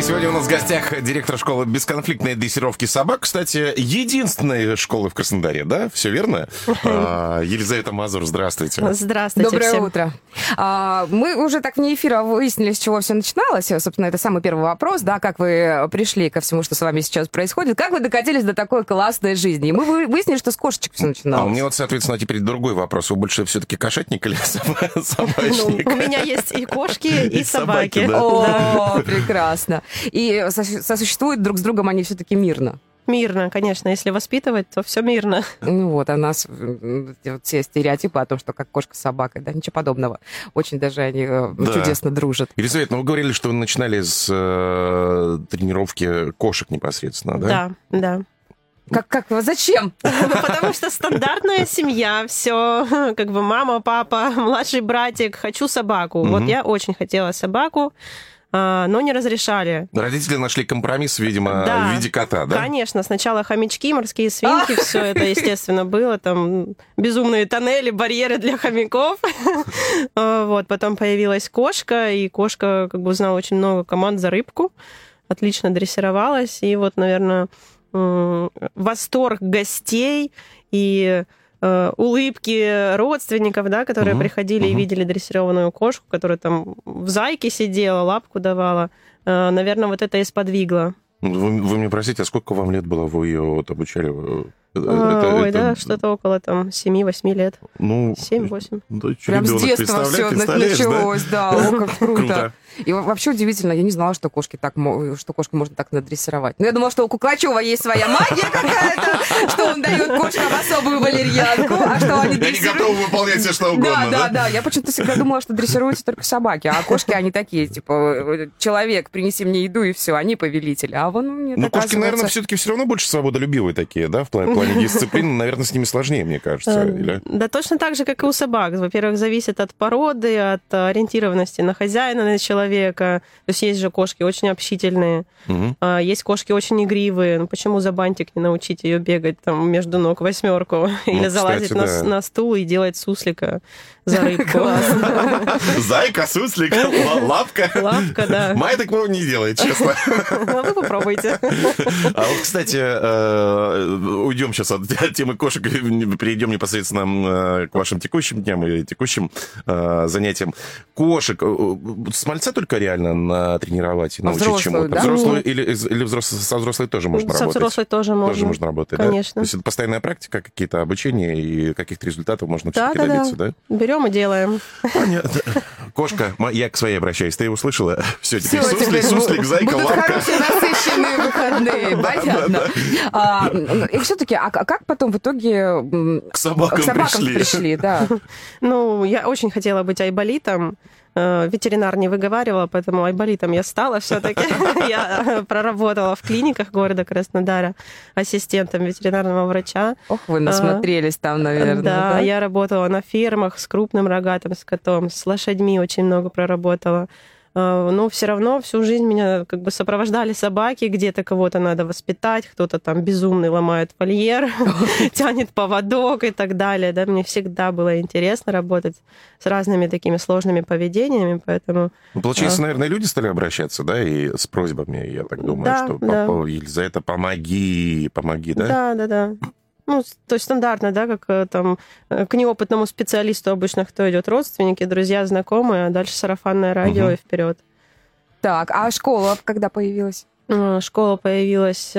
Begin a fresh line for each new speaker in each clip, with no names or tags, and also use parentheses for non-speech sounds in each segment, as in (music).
И сегодня у нас в гостях директор школы бесконфликтной дрессировки собак. Кстати, единственная школа в Краснодаре, да? Все верно? А, Елизавета Мазур, здравствуйте.
Здравствуйте
Доброе
всем.
утро. А, мы уже так вне эфира выяснили, с чего все начиналось. Собственно, это самый первый вопрос, да, как вы пришли ко всему, что с вами сейчас происходит. Как вы докатились до такой классной жизни? И мы вы- выяснили, что с кошечек все
А
начиналось.
у меня вот, соответственно, теперь другой вопрос. Вы больше все-таки кошатник или (laughs) соба-
Ну,
собачник?
у меня есть и кошки, и, (laughs)
И собаки,
собаки.
да.
О, прекрасно. И со- сосуществуют друг с другом они все-таки мирно.
Мирно, конечно. Если воспитывать, то все мирно.
Ну вот, а у нас вот все стереотипы о том, что как кошка с собакой, да, ничего подобного. Очень даже они э,
Да.
чудесно дружат.
Елизавета, ну вы говорили, что вы начинали с э, тренировки кошек непосредственно, да?
Да, да.
Как, как, зачем? (laughs)
Потому что стандартная семья, все, (laughs) как бы мама, папа, (laughs) младший братик, хочу собаку. Вот я очень хотела собаку, а, но не разрешали.
Родители нашли компромисс, видимо,
Да.
в виде кота, да?
Конечно, сначала хомячки, морские свинки, все это, естественно, было. Там безумные тоннели, барьеры для хомяков. А, Вот, потом появилась кошка, и кошка как бы узнала очень много команд за рыбку, отлично дрессировалась, и вот, наверное, восторг гостей и э, улыбки родственников, да, которые
Мгм,
приходили и
мгм.
видели дрессированную кошку, которая там в зайке сидела, лапку давала. Э, Наверное, вот это и сподвигло.
Вы, вы мне простите, а сколько вам лет было, вы ее вот обучали? Э,
А,
это-
Ой,
это-
да, что-то около там 7-8 лет.
Ну,
7-8.
да,
Прям с детства все (laughs)
представляешь, да?
началось, да, о, как (laughs) круто.
Круто.
И во- вообще удивительно, я не знала, что кошки так, что кошку можно так надрессировать. Ну, я думала, что у Куклачева есть своя магия какая-то, (laughs) что он дает кошкам особую валерьянку, а что они
Я не
дрессируют...
готов выполнять все, что
Да,
угодно,
да, да. Я почему-то всегда думала, что дрессируются только собаки, а кошки, они такие, типа, э, человек, принеси мне еду, и все, они повелители. А вон нет,
Ну, кошки, наверное, все-таки все равно больше свободолюбивые такие, да, в плане, плане дисциплины. Наверное, с ними сложнее, мне кажется.
Э,
Или...
Да точно так же, как и у собак. Во-первых, зависит от породы, от ориентированности на хозяина, на человека. То есть есть же кошки очень общительные, а есть кошки очень игривые. Ну почему за бантик не научить ее бегать там между ног восьмерку (laughs) или
Ну, кстати,
залазить на стул и делать суслика за рыбку? (laughs)
Зайка, суслик, ла- лапка.
Лапка, да.
Майя так не делает, честно. (laughs)
А вы попробуйте.
А вот, кстати, э, уйдем сейчас от темы кошек и перейдем непосредственно э, к вашим текущим дням и текущим э, занятиям. Кошек с мальца только реально натренировать и
А
научить чему-то?
да?
Взрослую или, из- или взрослый, со взрослой тоже можно
Со
работать?
взрослой тоже можно.
Тоже можно работать, да?
Конечно.
То есть это постоянная практика, какие-то обучения и каких-то результатов можно
Да,
все-таки
да, да.
добиться, да?
Берем и делаем.
Понятно. Кошка, я к своей обращаюсь. Ты услышала? Все, теперь
Всё,
суслик, суслик,
будут
зайка, лапка.
хорошие насыщенные выходные, понятно. А, И все-таки, а к- как потом в итоге
К собакам,
к собакам
пришли.
пришли, да? (laughs)
Ну, я очень хотела быть айболитом. Э, Ветеринар не выговаривала, поэтому айболитом я стала все-таки. (laughs) Я проработала в клиниках города Краснодара ассистентом ветеринарного врача.
Ох, вы насмотрелись там, наверное.
Да, я работала на фермах с крупным рогатым скотом, с лошадьми очень много проработала. Э, Но все равно всю жизнь меня как бы сопровождали собаки, где-то кого-то надо воспитать, кто-то там безумный ломает вольер, (laughs) тянет поводок и так далее. Да, мне всегда было интересно работать с разными такими сложными поведениями, поэтому
Ну, Получается, наверное, люди стали обращаться, да, и с просьбами, я так думаю, что. «Папа, Елизавета, помоги, помоги, да?
да, да, да. Ну, то есть стандартно, да, как э, там э, к неопытному специалисту обычно кто идет? Родственники, друзья, знакомые, а дальше сарафанное радио
Мгм.
и вперед.
Так, а школа когда появилась?
Э, Школа появилась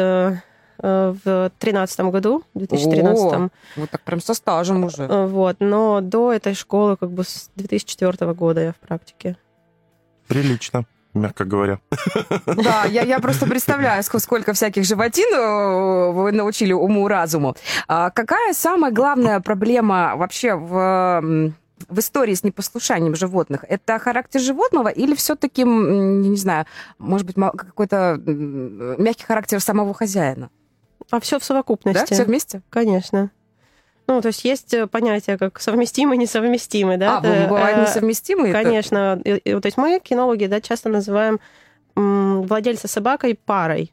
в тринадцатом году, в 2013.
О, Вот так прям со стажем уже.
Вот, но до этой школы как бы с 2004 года я в практике.
Прилично, мягко говоря.
Да, я, я просто представляю, ск- сколько всяких животин э, вы научили уму-разуму. А какая самая главная проблема вообще в, в истории с непослушанием животных? Это характер животного или все-таки, не знаю, может быть, какой-то мягкий характер самого хозяина?
А все в
Да,
совокупности.
все вместе?
Конечно. Ну, то есть есть э, понятие как совместимый, несовместимый, да?
а,
Это,
бывают
э,
несовместимые? это-
Конечно. И- и, то есть мы, кинологи, да, часто называем владельца собакой парой.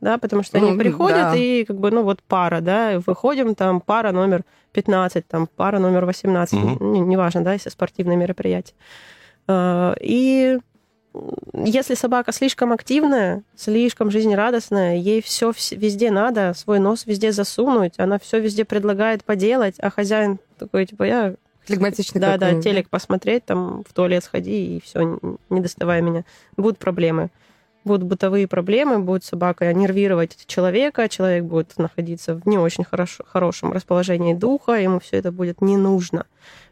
да, потому что
Ну,
они приходят
да.
и как бы, ну вот пара, да, выходим, там пара номер 15, там пара номер 18,
Мгм.
не- неважно, да, если спортивное мероприятие. А, И если собака слишком активная, слишком жизнерадостная, ей все везде надо, свой нос везде засунуть, она все везде предлагает поделать, а хозяин такой, типа, я
Флегматичный
да, да, телек посмотреть, там в туалет сходи и все, не доставай меня. Будут проблемы. Будут бытовые проблемы, будет собака нервировать человека, человек будет находиться в не очень хорошо, хорошем расположении духа, ему все это будет не нужно.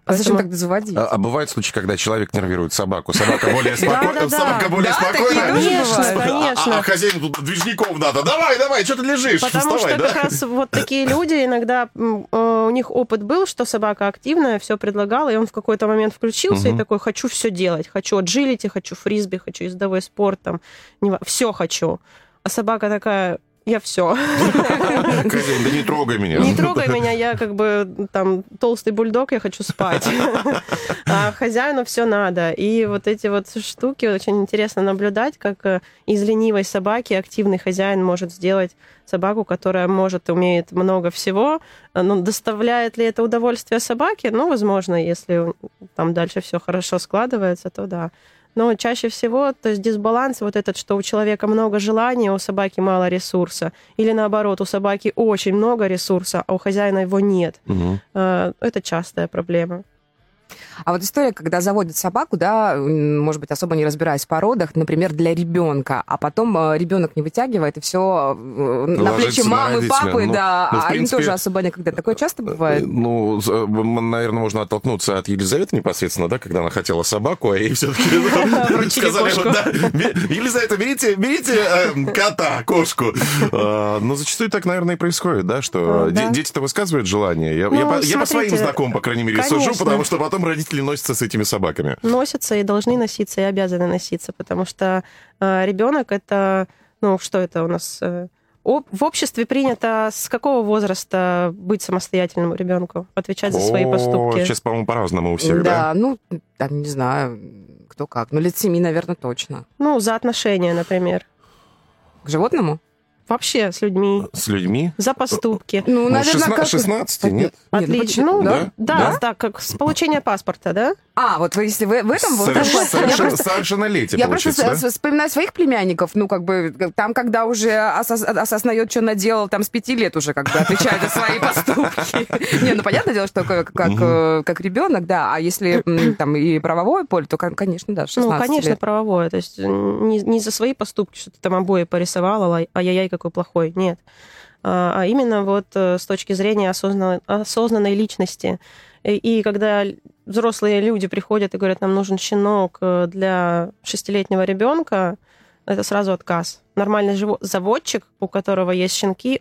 А зачем тогда заводить?
А, а бывают случаи, когда человек нервирует собаку. Собака более спокойная. Собака более
Конечно.
А-
конечно.
А, хозяину тут движников надо. Давай, давай, что ты лежишь?
Потому что как раз вот такие люди иногда э, у них опыт был, что собака активная, все предлагала, и он в какой-то момент включился и такой: хочу все делать, хочу аджилити, хочу фрисби, хочу ездовой спорт, там все хочу. А собака такая: я все.
Хозяин, (laughs) да не трогай меня.
Не трогай меня, я как бы там толстый бульдог, я хочу спать. (laughs) А хозяину все надо. И вот эти вот штуки очень интересно наблюдать, как э, из ленивой собаки активный хозяин может сделать собаку, которая может, умеет много всего. Но доставляет ли это удовольствие собаке? Ну, возможно, если там дальше все хорошо складывается, то да. Но чаще всего, то есть дисбаланс вот этот, что у человека много желания, у собаки мало ресурса. Или наоборот, у собаки очень много ресурса, а у хозяина его нет. Э, Это частая проблема.
А вот история, когда заводят собаку, да, может быть, особо не разбираясь в породах, например, для ребенка, а потом ребенок не вытягивает, и все на
Ложится
плечи
на
мамы,
родителя.
папы,
Ну,
да,
ну,
а им
принципе,
тоже особо никогда. Такое часто бывает?
Ну, наверное, можно оттолкнуться от Елизаветы непосредственно, да, когда она хотела собаку, а ей все-таки (laughs) сказали,
кошку.
да, «Бе- Елизавета, берите, берите э, кота, кошку. А, Но зачастую так, наверное, и происходит, да, что
А,
дети-то высказывают желание. Я,
Ну,
по, своим знакомым, по крайней мере, сужу, потому что потом родители носятся с этими собаками.
Носятся и должны носиться, и обязаны носиться, потому что ребенок это, ну, что это у нас? э, В обществе принято с какого возраста быть самостоятельным ребенку, отвечать за свои
О,
поступки?
Сейчас, по-моему, по-разному у всех,
да,
да?
ну, там, не знаю, кто как. Ну, лет семи, наверное, точно.
Ну, за отношения, например.
К животному?
Вообще с людьми,
С людьми?
за поступки.
Ну,
Ну,
наверное,
16,
как...
16 нет?
Нет, ну,
Отлично. Ну,
Да?
да,
Да?
да, как с получения паспорта, да?
А, вот вы, если вы в этом... вот
Соверш-
вот. Я
совершен-
просто-
Совершеннолетие,
Я просто
да?
вспоминаю своих племянников, ну, как бы, там, когда уже осоз- осознает, что наделал, там, с пяти лет уже, как бы, отвечает за свои поступки. (laughs) Не, ну, понятное дело, что такое, как, э, как ребенок, да, а если там и правовое поле, то, кон- конечно, да, 16
Ну, конечно,
лет.
правовое. То есть не, не за свои поступки, что ты там обои порисовала, ай- ай-яй, какой плохой. Нет. А а именно вот э, с точки зрения осознанной, осознанной личности. И, и когда взрослые люди приходят и говорят, нам нужен щенок э, для шестилетнего ребенка, это сразу отказ. Нормальный живо- заводчик, у которого есть щенки,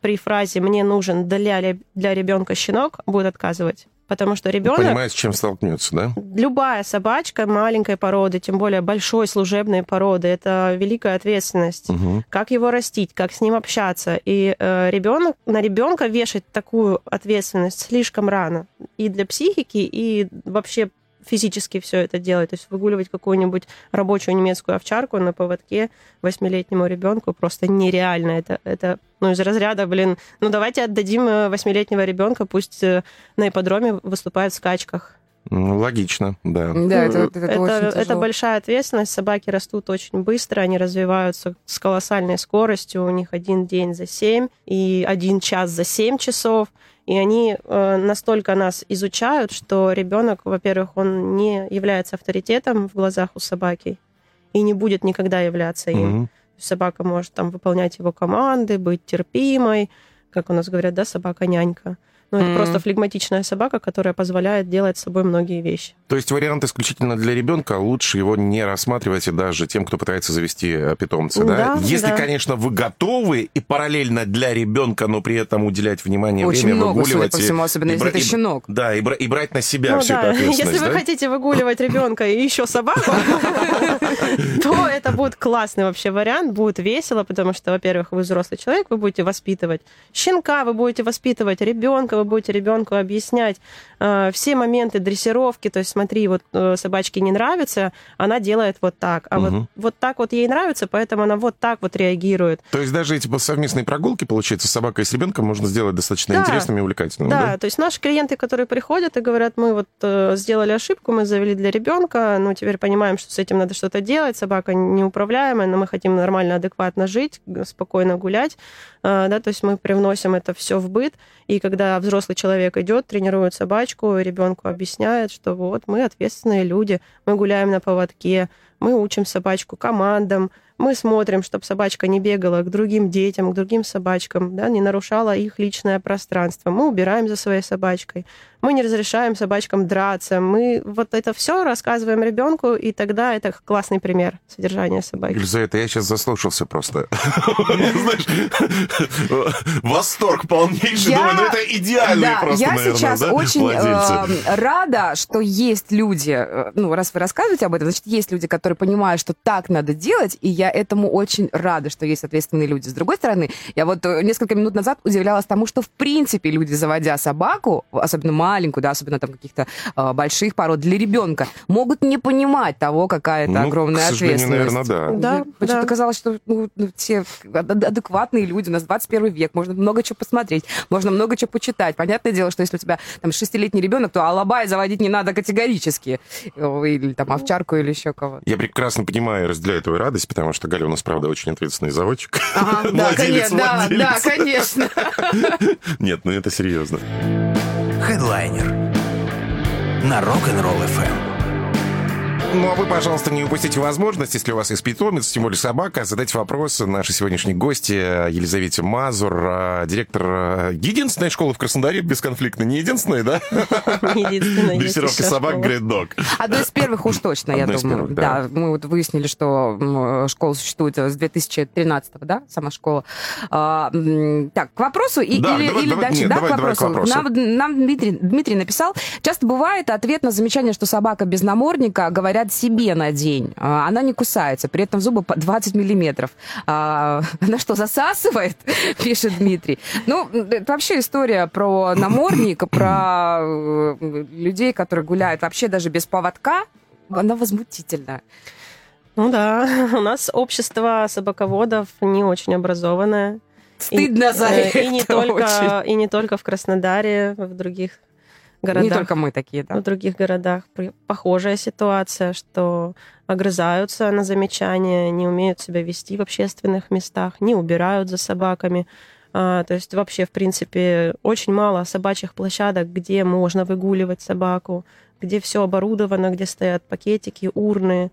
при фразе «мне нужен для, для ребенка щенок» будет отказывать. Потому что ребенок
Понимает, с чем столкнется, да?
любая собачка маленькой породы, тем более большой служебной породы, это великая ответственность.
Мгм.
Как его растить, как с ним общаться. И э, ребенок, на ребенка вешать такую ответственность слишком рано. И для психики, и вообще физически все это делать. То есть выгуливать какую-нибудь рабочую немецкую овчарку на поводке восьмилетнему ребенку просто нереально. Это, это ну, из разряда, блин, ну давайте отдадим э, восьмилетнего ребенка, пусть э, на ипподроме выступает в скачках.
Ну, логично, да.
Да, это, это,
это,
очень
это
тяжело.
большая ответственность. Собаки растут очень быстро, они развиваются с колоссальной скоростью. У них один день за семь и один час за семь часов. И они э, настолько нас изучают, что ребенок, во-первых, он не является авторитетом в глазах у собаки и не будет никогда являться им.
Мгм.
Собака может там выполнять его команды, быть терпимой, как у нас говорят, да, собака-нянька. Но это
Мгм.
просто флегматичная собака, которая позволяет делать с собой многие вещи.
То есть вариант исключительно для ребенка, лучше его не рассматривать и даже тем, кто пытается завести э, питомца, да?
Да,
Если,
да.
конечно, вы готовы и параллельно для ребенка, но при этом уделять внимание,
Очень
время,
много, судя
выгуливать.
по
и-
всему, особенно
и
если
бра-
это
и-
щенок.
Да, и, бра- и брать на себя
Ну
всю
да,
эту ответственность,
если вы
да?
хотите выгуливать ребенка и еще собаку, (laughs) то это будет классный вообще вариант, будет весело, потому что, во-первых, вы взрослый человек, вы будете воспитывать щенка, вы будете воспитывать ребенка, вы будете ребенку объяснять все моменты дрессировки, то есть смотри, вот э, собачке не нравится, она делает вот так, а
Мгм.
вот, вот так вот ей нравится, поэтому она вот так вот реагирует.
То есть даже эти совместные прогулки, получается, с собакой и с ребенком можно сделать достаточно
Да.
интересными и увлекательными,
Да,
да?
то есть наши клиенты, которые приходят и говорят, мы вот э, сделали ошибку, мы завели для ребенка, ну теперь понимаем, что с этим надо что-то делать, собака неуправляемая, но мы хотим нормально, адекватно жить, спокойно гулять, Э, да, то есть мы привносим это все в быт, и когда взрослый человек идет, тренирует собачку, ребенку объясняет, что вот мы ответственные люди, мы гуляем на поводке, мы учим собачку командам, мы смотрим, чтобы собачка не бегала к другим детям, к другим собачкам, да, не нарушала их личное пространство. Мы убираем за своей собачкой. Мы не разрешаем собачкам драться. Мы вот это все рассказываем ребенку, и тогда это классный пример содержания собаки.
Елизавета, я сейчас заслушался просто. (laughs) Знаешь, восторг полнейший.
Я-
Думаю, ну это идеальные
Да,
просто,
я
наверное,
сейчас очень э, рада, что есть люди, э, ну, раз вы рассказываете об этом, значит, есть люди, которые понимают, что так надо делать, и я этому очень рада, что есть ответственные люди. С другой стороны, я вот э, несколько минут назад удивлялась тому, что, в принципе, люди, заводя собаку, особенно маленькую, да, особенно там каких-то э, больших пород, для ребенка, могут не понимать того, какая это
Ну,
огромная
к сожалению,
ответственность.
наверное, да.
Да,
Почему-то
да.
казалось, что ну, ну, все ад- адекватные люди, у нас 21 век, можно много чего посмотреть, можно много чего почитать. Понятное дело, что если у тебя там шестилетний ребенок, то алабай заводить не надо категорически. О, Или там овчарку, или еще кого-то.
Я прекрасно понимаю и разделяю твою радость, потому что Галя у нас, правда, очень ответственный заводчик.
Ага, (laughs) да, конечно, да, да, конечно.
Нет, ну это серьезно.
Хедлайнер на Rock'n'Roll FM.
Ну, а вы, пожалуйста, не упустите возможность, если у вас есть питомец, тем более собака, задать вопросы нашей сегодняшней гости Елизавете Мазур, а, директор а, единственной школы в Краснодаре бесконфликтной. Не единственной, да? Дрессировки
еще
собак Dog.
Одной из первых уж точно, я думаю.
да.
мы вот выяснили, что школа существует с 2013 да, сама школа. А, так, к вопросу или, дальше, да, к вопросу. Нам, Дмитрий, написал, часто бывает ответ на замечание, что собака без намордника, говорят, себе на день. А, Она не кусается, при этом зубы по 20 миллиметров. А, Она что, засасывает? (laughs) Пишет Дмитрий. Ну, это вообще история про намордник, (coughs) про э, людей, которые гуляют вообще даже без поводка. Она возмутительная.
Ну да, (laughs) у нас общество собаководов не очень образованное.
Стыдно
и,
за
э,
это
и не только
очень.
и не только в Краснодаре, в других городах.
Не только мы такие, да.
в других городах похожая ситуация, что огрызаются на замечания, не умеют себя вести в общественных местах, не убирают за собаками. А, то есть вообще, в принципе, очень мало собачьих площадок, где можно выгуливать собаку, где все оборудовано, где стоят пакетики, урны.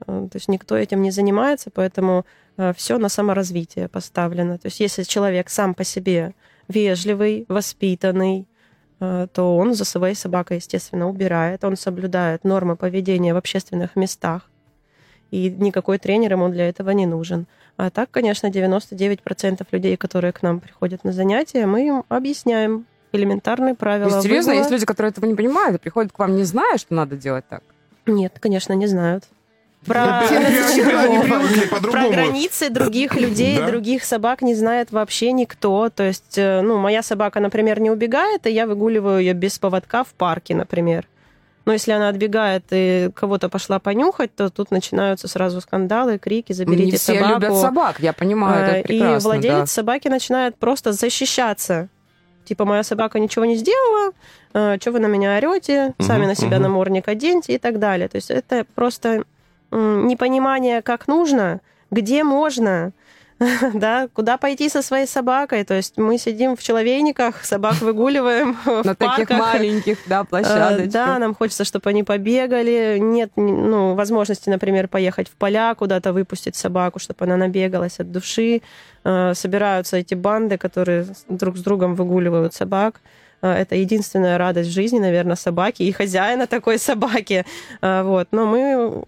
А, То есть никто этим не занимается, поэтому все на саморазвитие поставлено. То есть если человек сам по себе вежливый, воспитанный, то он за своей собакой, естественно, убирает, он соблюдает нормы поведения в общественных местах, и никакой тренер ему для этого не нужен. А так, конечно, 99% людей, которые к нам приходят на занятия, мы им объясняем элементарные правила.
есть, серьезно,
выгула.
есть люди, которые этого не понимают и приходят к вам, не зная, что надо делать так.
Нет, конечно, не знают. Про, про границы других людей, других собак не знает вообще никто. То есть, э, ну, моя собака, например, не убегает, и я выгуливаю ее без поводка в парке, например. Но если она отбегает и кого-то пошла понюхать, то тут начинаются сразу скандалы, крики, заберите
не все
собаку.
любят собак, я понимаю, это прекрасно.
И владелец
да.
собаки начинает просто защищаться. Типа, моя собака ничего не сделала, что вы на меня орете, сами
Мгм,
на себя
мгм.
намордник оденьте и так далее. То есть это просто непонимание, как нужно, где можно, (laughs) да, куда пойти со своей собакой. То есть мы сидим в человейниках, собак выгуливаем (laughs)
На таких маленьких, да,
Э,
площадочках.
Да, нам хочется, чтобы они побегали. Нет ну, возможности, например, поехать в поля, куда-то выпустить собаку, чтобы она набегалась от души. Э, Собираются эти банды, которые друг с другом выгуливают собак. Э, Это единственная радость в жизни, наверное, собаки и хозяина такой собаки. Э, Вот. Но мы,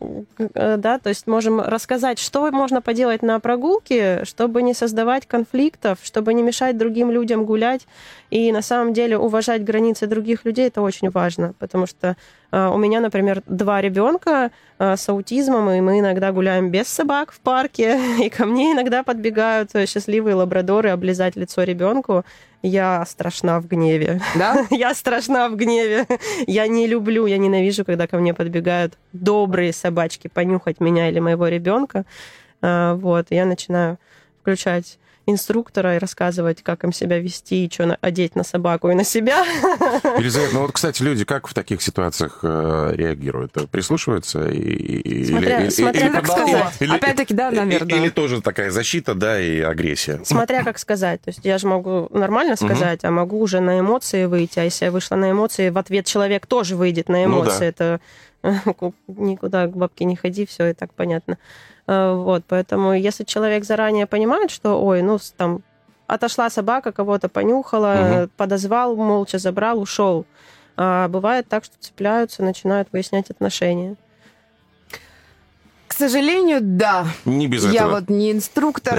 э, да, то есть можем рассказать, что можно поделать на прогулке, чтобы не создавать конфликтов, чтобы не мешать другим людям гулять. И на самом деле уважать границы других людей это очень важно, потому что У меня, например, два ребенка с аутизмом, и мы иногда гуляем без собак в парке, (laughs) и ко мне иногда подбегают счастливые лабрадоры облизать лицо ребенку. Я страшна в гневе.
Да? (laughs)
Я страшна в гневе. Я не люблю, я ненавижу, когда ко мне подбегают добрые собачки понюхать меня или моего ребенка. А, Вот, я начинаю включать инструктора и рассказывать, как им себя вести, и что одеть на собаку и на себя. (laughs)
Елизавета, ну вот, кстати, люди как в таких ситуациях э, реагируют? Прислушиваются? И,
Смотря-
или,
смотря
или-
как
или-
сказать.
или-
Опять-таки, да,
или-
наверное.
Или тоже такая защита, да, и агрессия.
Смотря как сказать. То есть я же могу нормально сказать, а могу уже на эмоции выйти. А если я вышла на эмоции, в ответ человек тоже выйдет на
Ну
эмоции.
да.
Это (laughs) никуда к бабке не ходи, все и так понятно. Э, Вот, поэтому если человек заранее понимает, что, ой, ну, там, отошла собака, кого-то понюхала,
Мгм.
подозвал, молча забрал, ушел. А бывает так, что цепляются, начинают выяснять отношения.
К сожалению, да.
Не без
Я
этого.
вот не инструктор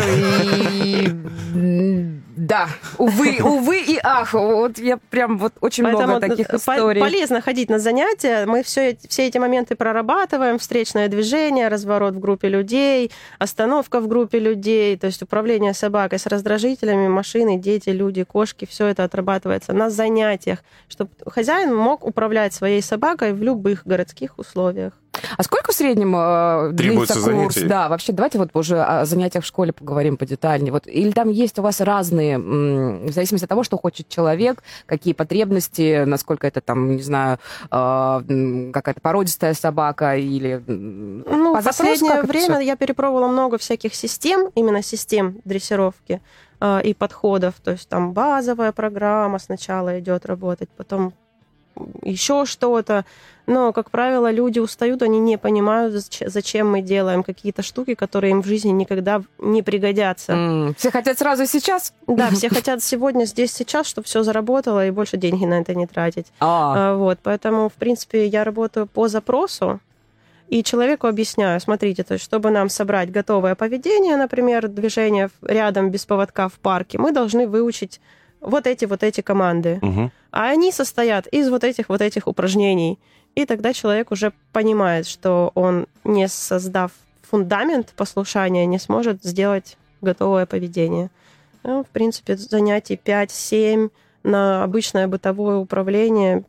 и... Да, увы, увы и ах. Вот я прям вот очень много таких
по-
историй.
полезно ходить на занятия. Мы все, все эти моменты прорабатываем. Встречное движение, разворот в группе людей, остановка в группе людей, то есть управление собакой с раздражителями, машины, дети, люди, кошки. Все это отрабатывается на занятиях, чтобы хозяин мог управлять своей собакой в любых городских условиях.
А сколько в среднем э, длится курс?
занятий?
Да, вообще давайте вот уже о занятиях в школе поговорим подетальнее. Вот, или там есть у вас разные, м, в зависимости от того, что хочет человек, какие потребности, насколько это там, не знаю, э, какая-то породистая собака или...
Ну,
по
в последнее время я перепробовала много всяких систем, именно систем дрессировки э, и подходов. То есть там базовая программа сначала идет работать, потом еще что-то. Но, как правило, люди устают, они не понимают, зач- зачем мы делаем какие-то штуки, которые им в жизни никогда не пригодятся.
М, Все хотят сразу сейчас?
Да, (laughs) все хотят сегодня, здесь, сейчас, чтобы все заработало и больше деньги на это не тратить.
А,
Вот, поэтому, в принципе, я работаю по запросу, и человеку объясняю, смотрите, то есть, чтобы нам собрать готовое поведение, например, движение рядом без поводка в парке, мы должны выучить вот эти вот эти команды.
Мгм.
А они состоят из вот этих вот этих упражнений. И тогда человек уже понимает, что он, не создав фундамент послушания, не сможет сделать готовое поведение. Ну, в принципе, занятий 5-7 на обычное бытовое управление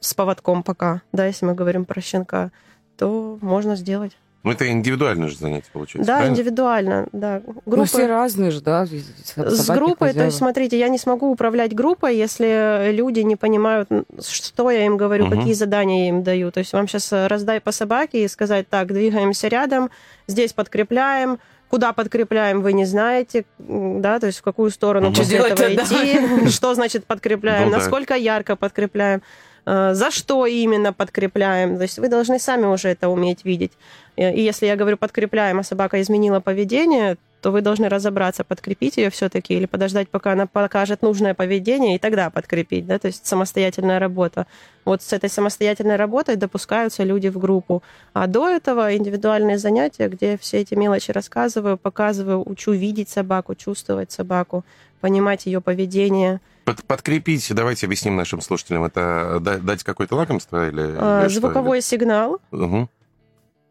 с поводком пока, да, если мы говорим про щенка, то можно сделать.
Ну, это индивидуальное же занятие получается,
да,
правильно?
индивидуально, да.
ну, все разные же, да?
С группой, то есть, смотрите, я не смогу управлять группой, если люди не понимают, что я им говорю,
Мгм.
какие задания я им даю. То есть вам сейчас раздай по собаке и сказать, так, двигаемся рядом, здесь подкрепляем, куда подкрепляем, вы не знаете, да, то есть в какую сторону
Мгм.
после
Что
этого идти, (laughs) что значит подкрепляем,
Ну да.
насколько ярко подкрепляем, э, за что именно подкрепляем. То есть вы должны сами уже это уметь видеть. Э, И если я говорю подкрепляем, а собака изменила поведение, то вы должны разобраться, подкрепить ее все-таки или подождать, пока она покажет нужное поведение, и тогда подкрепить, да, то есть самостоятельная работа. Вот с этой самостоятельной работой допускаются люди в группу. А до этого индивидуальные занятия, где все эти мелочи рассказываю, показываю, учу видеть собаку, чувствовать собаку, понимать ее поведение.
Под- подкрепить, давайте объясним нашим слушателям, это да- дать какое-то лакомство или...
А,
или что?
Звуковой сигнал,
Мгм.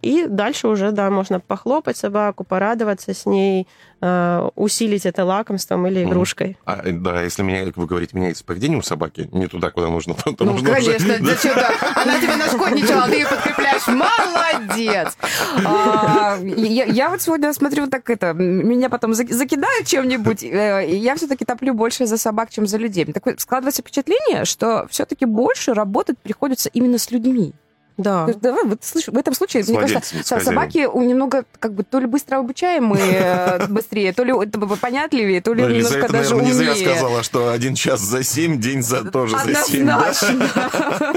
И дальше уже, да, можно похлопать собаку, порадоваться с ней, э, усилить это лакомством или игрушкой.
А, да, если меня, как вы говорите, меняется поведение у собаки, не туда, куда нужно, то, то
Ну,
нужно уже-
конечно, зачем так? Она тебе нашкодничала, ты ее подкрепляешь. Молодец! А, я, я вот сегодня смотрю, так это, меня потом за- закидают чем-нибудь. э, Я все-таки топлю больше за собак, чем за людей. Такое складывается впечатление, что все-таки больше работать приходится именно с людьми.
Да.
Давай, вот, слушай, в этом случае,
С
мне кажется,
хозяином.
собаки у немного как бы то ли быстро обучаемые э, (laughs) быстрее, то ли это понятливее, то ли
Ну,
немножко
Елизавета,
даже
наверное, не зря
умнее.
сказала, что один час за семь, день за тоже за семь. да? (laughs)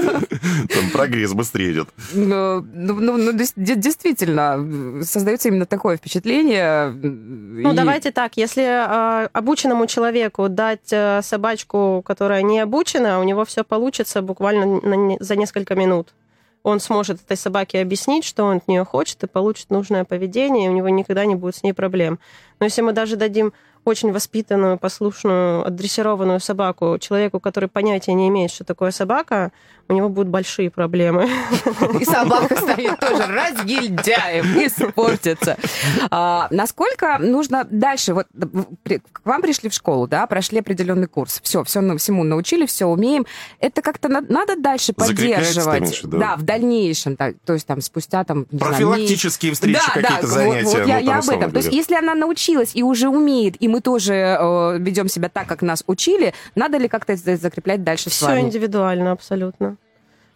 Там прогресс быстрее идет.
Ну, ну, ну, ну, действительно, создается именно такое впечатление.
Ну, давайте так, если э, обученному человеку дать э, собачку, которая не обучена, у него все получится буквально на не- за несколько минут. Он сможет этой собаке объяснить, что он от нее хочет, и получит нужное поведение, и у него никогда не будет с ней проблем. Но если мы даже дадим очень воспитанную, послушную, отдрессированную собаку человеку, который понятия не имеет, что такое собака, у него будут большие проблемы.
И собака станет тоже разгильдяем, испортится. А, насколько нужно дальше? Вот к вам пришли в школу, да, прошли определенный курс. Все, все всему научили, все умеем. Это как-то надо дальше поддерживать. Да? да, в дальнейшем. Да, то есть там спустя там...
Профилактические знаю, встречи, да, какие-то да, занятия. Вот, вот
я, я об этом. То есть если она научилась и уже умеет, и мы тоже э, ведем себя так, как нас учили, надо ли как-то это закреплять дальше
с вами? Все индивидуально абсолютно.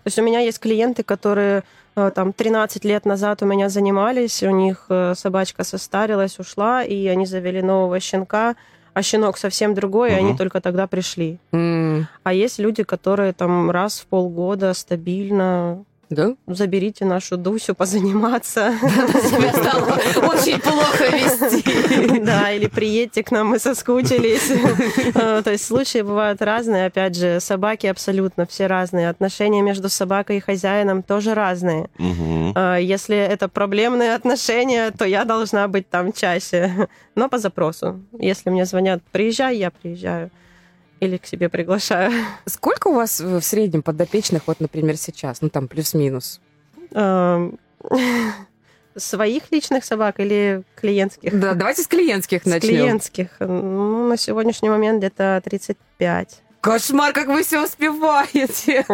То есть у меня есть клиенты, которые э, там 13 лет назад у меня занимались, у них э, собачка состарилась, ушла, и они завели нового щенка, а щенок совсем другой, угу. и они только тогда пришли. Mm. А есть люди, которые там раз в полгода стабильно
да?
Заберите нашу Дусю позаниматься. (laughs)
Себя стало очень плохо вести. (laughs)
Да, или приедьте к нам, мы соскучились. (laughs) Э, то есть случаи бывают разные. Опять же, собаки абсолютно все разные. Отношения между собакой и хозяином тоже разные. Э, если это проблемные отношения, то я должна быть там чаще. Но по запросу. Если мне звонят, приезжай, я приезжаю или к себе приглашаю.
Сколько у вас в среднем подопечных, вот, например, сейчас? Ну, там, плюс-минус.
Эм, своих личных собак или клиентских?
Да, давайте с клиентских с начнем.
клиентских. Ну, на сегодняшний момент где-то 35.
Кошмар, как вы все успеваете.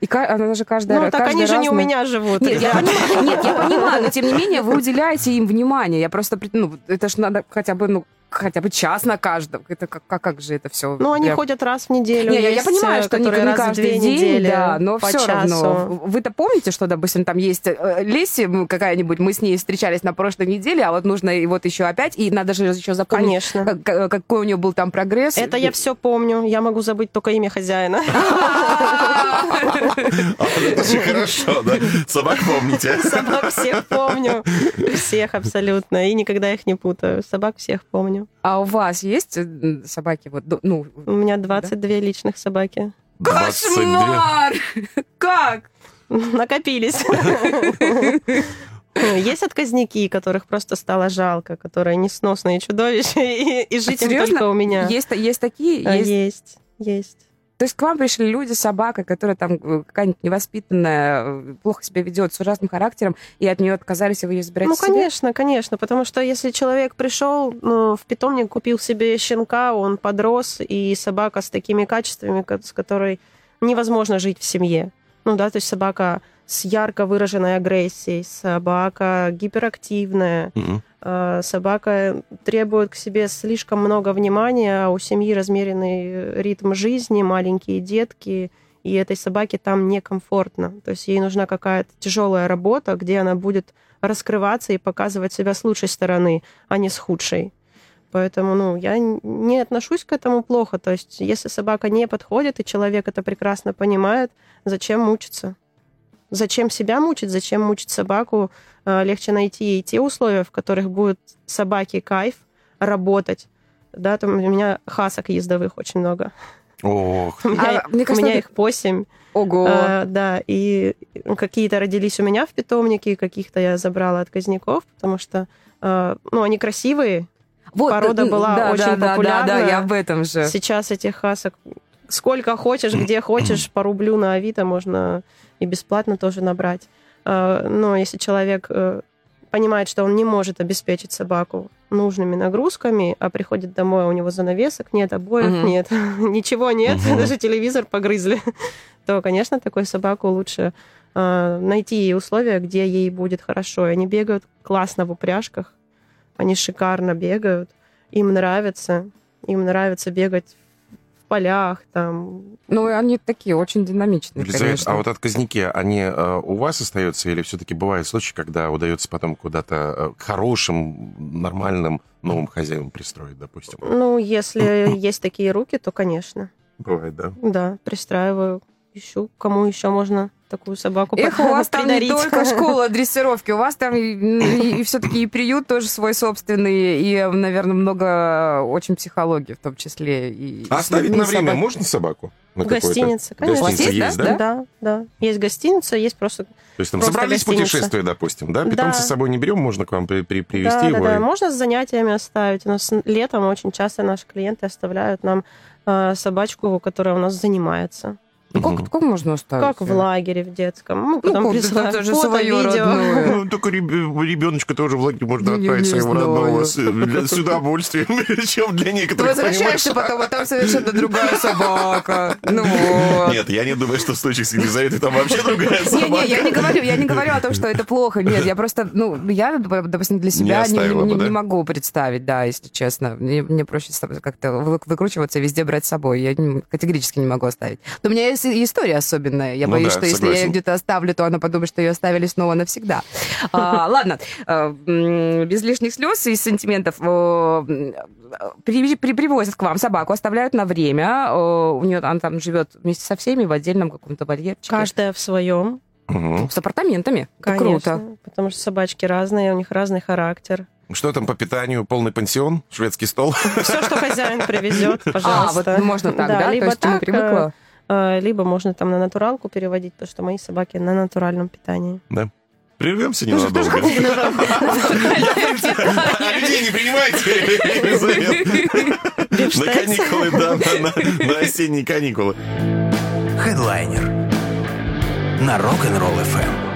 И она же каждая
Ну, так они же не у меня живут.
Нет я, понимаю, нет, я понимаю, но тем не менее вы уделяете им внимание. Я просто, ну, это же надо хотя бы, ну, хотя бы час на каждом. Это как, как, как же это все?
Ну, они прям... ходят раз в неделю.
Не, я, я понимаю, что не, не каждый день, недели да, но все часу. равно. Вы-то помните, что, допустим, там есть э, Леси какая-нибудь, мы с ней встречались на прошлой неделе, а вот нужно и вот еще опять, и надо же еще запомнить,
Конечно.
Как, какой у нее был там прогресс.
Это я все помню. Я могу забыть только имя хозяина. (laughs)
Это очень хорошо, да? Собак помните.
Собак всех помню. Всех абсолютно. И никогда их не путаю. Собак всех помню помню.
А у вас есть э, собаки? Вот, ну,
у меня 22 да? личных собаки.
Кошмар! (laughs) Как? (laughs)
Накопились. (laughs) Есть отказники, которых просто стало жалко, которые несносные чудовища, и, и жить а им только у меня.
Есть, есть такие?
Есть, есть. есть.
То есть к вам пришли люди с собакой, которая там э, какая-нибудь невоспитанная, э, плохо себя ведет, с ужасным характером, и от нее отказались, и вы ее забираете
Ну, конечно, себе? конечно, потому что если человек пришел ну, в питомник, купил себе щенка, он подрос, и собака с такими качествами, с которой невозможно жить в семье. Ну да, то есть собака с ярко выраженной агрессией, собака гиперактивная, угу. собака требует к себе слишком много внимания, а у семьи размеренный ритм жизни, маленькие детки, и этой собаке там некомфортно. То есть ей нужна какая-то тяжелая работа, где она будет раскрываться и показывать себя с лучшей стороны, а не с худшей. Поэтому, ну, я не отношусь к этому плохо. То есть, если собака не подходит, и человек это прекрасно понимает, зачем мучиться? Зачем себя мучить, зачем мучить собаку? А, легче найти ей те условия, в которых будет собаке кайф работать. Да, там у меня хасок ездовых очень много.
Ох.
У меня, а, мне кажется, у меня их восемь.
Ого.
А, да, и какие-то родились у меня в питомнике, каких-то я забрала от казняков, потому что, а, ну, они красивые. Вот, Порода да, была да, очень да, популярна.
Да, да, я об этом же.
Сейчас этих хасок сколько хочешь, где (clears throat) хочешь, по рублю на Авито можно и бесплатно тоже набрать. А, но если человек э, понимает, что он не может обеспечить собаку нужными нагрузками, а приходит домой, а у него занавесок нет, обоев угу. нет, (laughs) ничего нет, угу. даже телевизор погрызли, (laughs) то, конечно, такой собаку лучше э, найти условия, где ей будет хорошо. И они бегают классно в упряжках, они шикарно бегают, им нравится, им нравится бегать полях там.
Ну, они такие очень динамичные, Елизавета, конечно.
А вот отказники, они э, у вас остаются или все-таки бывают случаи, когда удается потом куда-то э, к хорошим, нормальным новым хозяевам пристроить, допустим?
Ну, если (laughs) есть такие руки, то, конечно.
Бывает, да?
Да, пристраиваю, ищу, кому еще можно такую собаку
Эх, у вас там не только (laughs) школа дрессировки, у вас там и, и, и все-таки и приют тоже свой собственный, и, наверное, много очень психологии в том числе. И,
а оставить на время собак... можно собаку?
На в гостинице, конечно.
Гостиница есть, да?
Да, да. да. Есть гостиница, есть просто То
есть там собрались путешествия, допустим, да? Питомца да. с собой не берем, можно к вам при, при, привезти
да,
его?
Да, да, можно с занятиями оставить. У нас летом очень часто наши клиенты оставляют нам э, собачку, которая у нас занимается.
Как, как можно оставить?
Как в лагере в детском. Мы потом
как,
присылаем
это же
фото,
своё
видео.
родное. (laughs)
Ну, только ребеночка тоже в лагерь можно
Ну, не-
отправить
не
своего
знаю.
родного с, для, с удовольствием, (laughs) чем для
Ты
некоторых,
возвращаешься
понимаешь?
потом, а там совершенно другая собака. Ну вот.
Нет, я не думаю, что в случае с Елизаветой там вообще (laughs) другая собака.
Не-не, я не говорю, я не говорю о том, что это плохо. Нет, я просто, ну, я, допустим, для себя не,
оставила
не-
бы, да?
не могу представить, да, если честно. Мне, мне проще как-то вы- выкручиваться и везде брать с собой. Я не- категорически не могу оставить. Но у меня есть история особенная. Я
Ну
боюсь,
да,
что если я ее
согласен.
где-то оставлю, то она подумает, что ее оставили снова навсегда. А, (laughs) Ладно, а, м, без лишних слез и сантиментов. при- при- Привозят к вам собаку, оставляют на время. У нее она там живет вместе со всеми в отдельном каком-то вольерчике.
Каждая в своем.
С апартаментами. Это
Конечно.
Круто.
Потому что собачки разные, у них разный характер.
Что там по питанию? Полный пенсион? Шведский стол?
Все, что хозяин привезет, (laughs)
А,
пожалуйста.
вот можно так, да?
либо
То есть ты не
так,
привыкла?
э, э, либо можно там на натуралку переводить, потому что мои собаки на натуральном питании.
Прервемся
Ну,
ненадолго. (laughs) А людей не принимайте. На каникулы, да, на осенние каникулы.
Хедлайнер на Rock'n'Roll FM.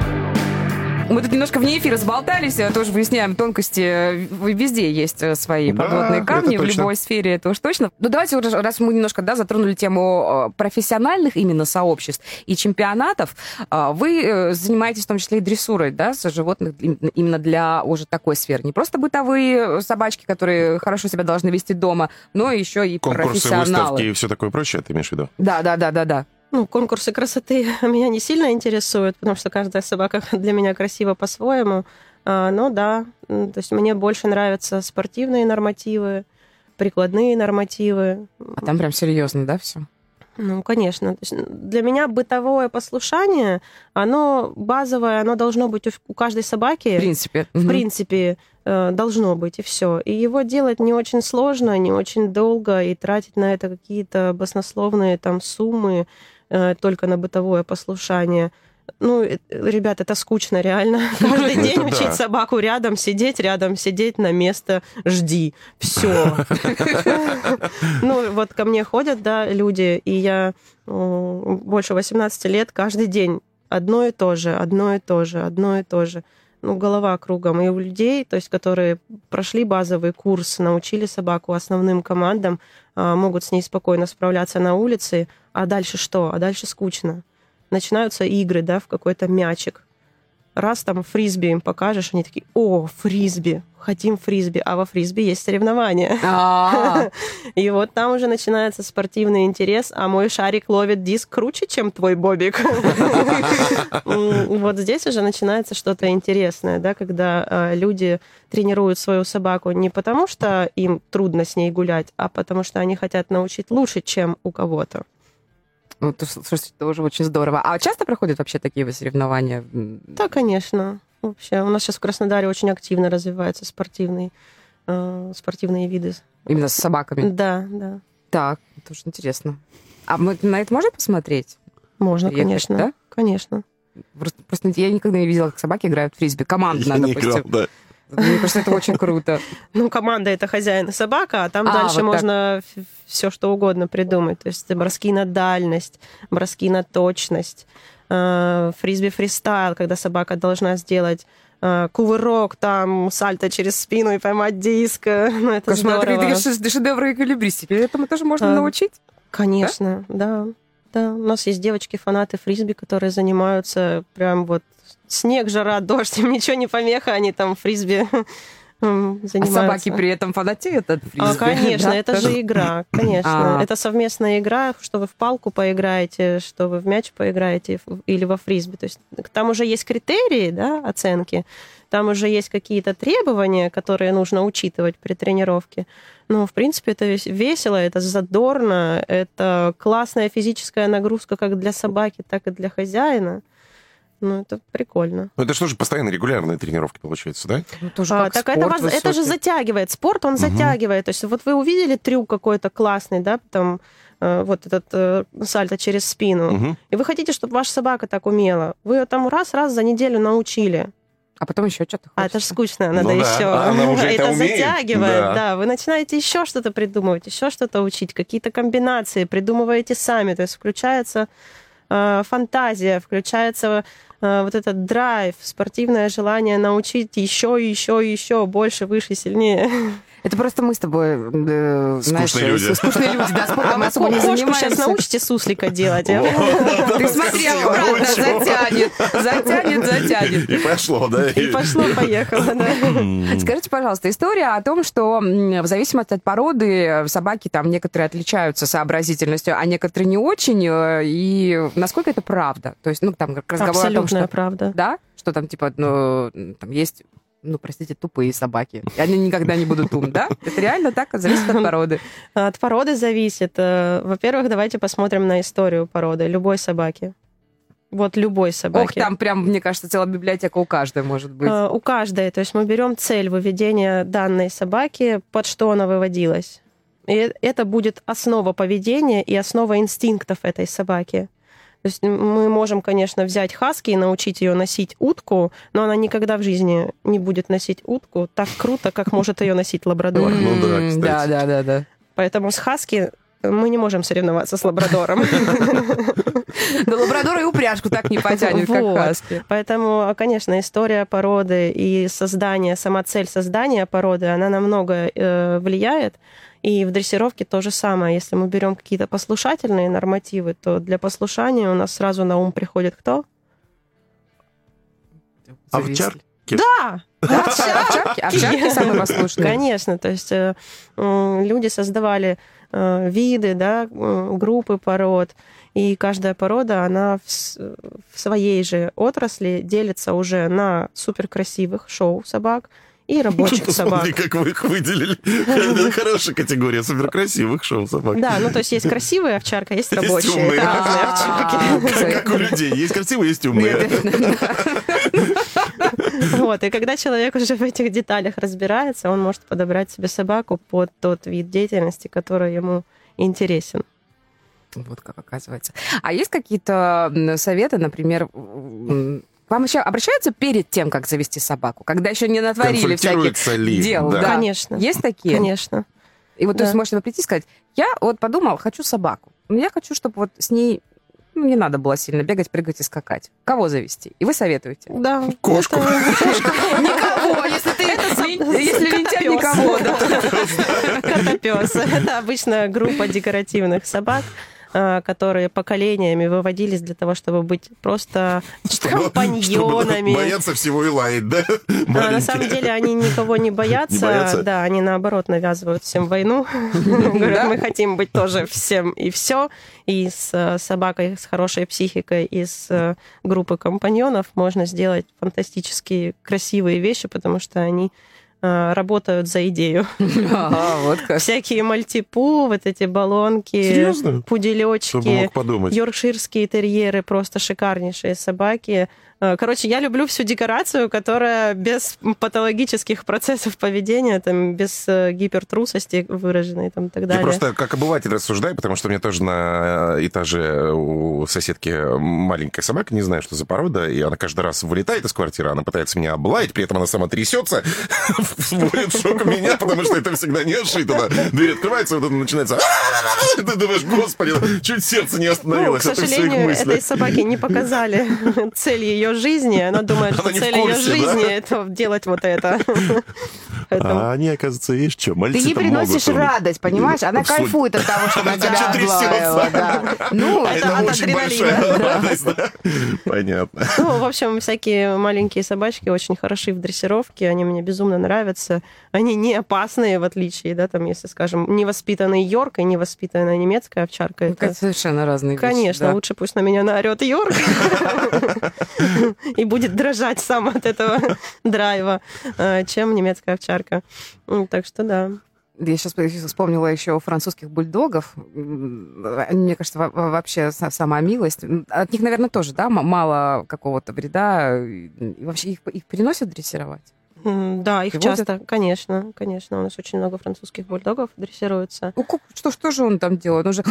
Мы тут немножко вне эфира сболтались, э, тоже выясняем тонкости. В- Везде есть э, свои
Да,
подводные камни, в любой сфере, это уж точно. Ну, давайте, уже, раз мы немножко да, затронули тему э, профессиональных именно сообществ и чемпионатов, э, вы э, занимаетесь в том числе и дрессурой, да, с животных им- именно для уже такой сферы. Не просто бытовые э, собачки, которые хорошо себя должны вести дома, но еще и
Конкурсы,
профессионалы.
выставки и все такое прочее, ты имеешь в виду?
Да, да, да, да, да.
Ну, конкурсы красоты (laughs) меня не сильно интересуют, потому что каждая собака (laughs) для меня красива по-своему. А, Но да, то есть мне больше нравятся спортивные нормативы, прикладные нормативы.
А там прям серьезно, да, все?
Ну, конечно. Для меня бытовое послушание, оно базовое, оно должно быть у каждой собаки.
В принципе.
в
Мгм.
принципе, э, должно быть, и все. И его делать не очень сложно, не очень долго, и тратить на это какие-то баснословные там суммы только на бытовое послушание. Ну, э, ребят, это скучно реально. (laughs) Каждый
Это
день
да.
учить собаку рядом, сидеть рядом, сидеть на место, жди. Все. (laughs) Ну, вот ко мне ходят, да, люди, и я больше 18 лет каждый день одно и то же, одно и то же, одно и то же. Ну, голова кругом. И у людей, то есть, которые прошли базовый курс, научили собаку основным командам, могут с ней спокойно справляться на улице. А дальше что? А дальше скучно. Начинаются игры, да, в какой-то мячик. Раз там фрисби им покажешь, они такие, о, фрисби, хотим фрисби. А во фрисби есть соревнования.
А, (laughs)
И вот там уже начинается спортивный интерес, а мой шарик ловит диск круче, чем твой бобик. (laughs) Вот здесь уже начинается что-то интересное, да, когда э, люди тренируют свою собаку не потому, что им трудно с ней гулять, а потому что они хотят научить лучше, чем у кого-то.
Ну, слушайте, это уже очень здорово. А часто проходят вообще такие вот соревнования?
Да, конечно. Вообще, у нас сейчас в Краснодаре очень активно развиваются спортивные, э, спортивные виды.
Именно с собаками?
Да, да.
Так, это очень интересно. А мы на это можно посмотреть?
Можно,
Приехать,
конечно.
да?
Конечно.
Просто, просто я никогда не видела, как собаки играют в фрисби. Командно,
Я (laughs) не играл,
допустим.
да.
Мне кажется, это очень круто. (laughs)
Ну, команда это хозяин и собака, а там
А,
дальше
вот так.
можно все что угодно придумать. То есть броски на дальность, броски на точность, э, фрисби фристайл, когда собака должна сделать э, кувырок, там, сальто через спину и поймать диск. (laughs) Ну, это
Кошмар,
здорово.
шед- шедевры эквилибристики. Этому тоже можно
А,
научить?
Конечно, да? да. У нас есть девочки-фанаты фрисби, которые занимаются прям вот снег, жара, дождь, (laughs) им ничего не помеха, они там фрисби (laughs) м,
А
занимаются.
собаки при этом фанатеют от фрисби?
А, конечно,
Да,
это же игра, (clears throat) конечно.
А.
Это совместная игра, что вы в палку поиграете, что вы в мяч поиграете или во фрисби. То есть там уже есть критерии, да, оценки, там уже есть какие-то требования, которые нужно учитывать при тренировке. Но, в принципе, это вес- весело, это задорно, это классная физическая нагрузка как для собаки, так и для хозяина. Ну, это прикольно.
Ну, это что же постоянно регулярные тренировки получается, да?
Ну, тоже
А,
как
так это, воз- это же затягивает. Спорт, он затягивает. То есть вот вы увидели трюк какой-то классный, да, там э, вот этот э, сальто через спину,
Мгм.
и вы хотите, чтобы ваша собака так умела. Вы ее там раз-раз за неделю научили.
А потом еще что-то
А это же скучно, надо
Ну да,
еще.
а она уже (laughs) это умеет.
затягивает,
Да.
да. Вы начинаете еще что-то придумывать, еще что-то учить, какие-то комбинации придумываете сами. То есть включается э, фантазия, включается вот этот драйв, спортивное желание научить еще, еще, еще больше, выше, сильнее. (laughs)
Это просто мы с тобой, э, знаешь,
Скучные люди.
с- скучные люди, да, спортом
А
особо не
кошку сейчас
занимаемся.
научите суслика делать. а? (laughs)
Ты смотри, аккуратно, затянет, затянет, затянет.
И пошло, да?
И пошло-поехало, да.
Скажите, пожалуйста, история о том, что в зависимости от породы э, собаки там некоторые отличаются сообразительностью, а некоторые не очень. э, И насколько это правда? То есть, ну, там разговор о том,
Абсолютная
что...
правда.
Да? Что там, типа, ну, там есть, ну, простите, тупые собаки. И они никогда не будут ум, да? Это реально так? Зависит от породы.
От породы зависит. Э, Во-первых, давайте посмотрим на историю породы любой собаки. Вот любой собаки.
Ох, там прям, мне кажется, целая библиотека у каждой может быть.
Э, У каждой. То есть мы берем цель выведения данной собаки, под что она выводилась. И это будет основа поведения и основа инстинктов этой собаки. То есть мы можем, конечно, взять хаски и научить ее носить утку, но она никогда в жизни не будет носить утку так круто, как может ее носить лабрадор.
Ну да, кстати.
Да, да, да, да.
Поэтому с хаски мы не можем соревноваться с лабрадором. (laughs)
Да лабрадор и упряжку так не потянет, как хаски.
Поэтому, конечно, история породы и создание, сама цель создания породы, она намного э, влияет. И в дрессировке то же самое. Если мы берем какие-то послушательные нормативы, то для послушания у нас сразу на ум приходит кто?
Овчарки.
Да! (laughs)
Да, овчарки, овчарки самые послушные.
Конечно, то есть э, люди создавали э, виды, да, м, группы пород, и каждая порода, она в, в своей же отрасли делится уже на суперкрасивых шоу собак и рабочих собак.
Посмотри, как вы их выделили. Это хорошая категория суперкрасивых шоу собак.
Да, ну то есть есть красивые овчарка, есть
Есть
рабочие.
умные.
Это разные овчарки. (laughs)
Как, у людей. Есть красивые, есть умные.
Вот, и когда человек уже в этих деталях разбирается, он может подобрать себе собаку под тот вид деятельности, который ему интересен.
Вот как оказывается. А есть какие-то советы, например, вам еще обращаются перед тем, как завести собаку, когда еще не натворили всяких
ли?
дел?
Да.
Да.
Конечно.
Есть такие?
Конечно.
И вот то есть
Да.
можете прийти и сказать, я вот подумал, хочу собаку. Но я хочу, чтобы вот с ней ну, не надо было сильно бегать, прыгать и скакать. Кого завести? И вы советуете?
Да.
Кошку.
Никого, если ты если лентяй, никого. да.
Котопес. Это обычно группа декоративных собак, которые поколениями выводились для того, чтобы быть просто (laughs)
Чтобы
компаньонами. (laughs)
бояться всего и лаять, да?
А на самом деле они никого не (laughs) боятся.
Не боятся?
Да, они наоборот навязывают всем войну. Говорят, мы хотим быть тоже всем и все. И с э, собакой с хорошей психикой из э, группы компаньонов можно сделать фантастически красивые вещи, потому что они э, работают за идею. (laughs) (laughs)
Ага, вот как.
Всякие мальтипу, вот эти баллонки,
Серьезно?
Пуделечки? Йоркширские терьеры, просто шикарнейшие собаки. Э, Короче, я люблю всю декорацию, которая без патологических процессов поведения, там, без э, гипертрусости выраженной там, и так
Я
далее.
просто как обыватель рассуждаю, потому что у меня тоже на этаже у соседки маленькая собака, не знаю, что за порода, и она каждый раз вылетает из квартиры, она пытается меня облаять, при этом она сама трясется, (laughs) вводит шок меня, потому что это всегда неожиданно. Дверь открывается, вот это начинается... (laughs) Ты думаешь, господи, чуть сердце не
Ну, к
остановилось от всех
сожалению, этой собаке не показали (laughs) цель ее жизни. Она думает,
Она
что цель ее
да?
жизни это делать вот это. (laughs) Поэтому
А они, оказывается, есть что,
Ты
мальцы
ей приносишь радость, понимаешь? Она
Абсолютно.
кайфует от того, что она (laughs)
Она
тебя облаяла. да. Ну,
А
это от адреналина.
радость, да? Понятно.
Ну, в общем, всякие маленькие собачки очень хороши в дрессировке, они мне безумно нравятся. Они не опасные, в отличие, да, там, если, скажем, невоспитанный Йорк и невоспитанная немецкая овчарка.
это
Это,
совершенно разные вещи.
конечно,
да.
лучше пусть на меня наорет Йорк (laughs) и будет дрожать сам от этого драйва, э, чем немецкая овчарка. М, Так что да.
Я сейчас вспомнила еще французских бульдогов. Мне кажется, во- во- вообще са- сама милость. От них, наверное, тоже, да, мало какого-то вреда. И вообще их, их переносят дрессировать?
Да, их
Приводят?
часто, конечно, конечно. У нас очень много французских бульдогов дрессируются.
Ну, как- что, что же он там делает? Он же...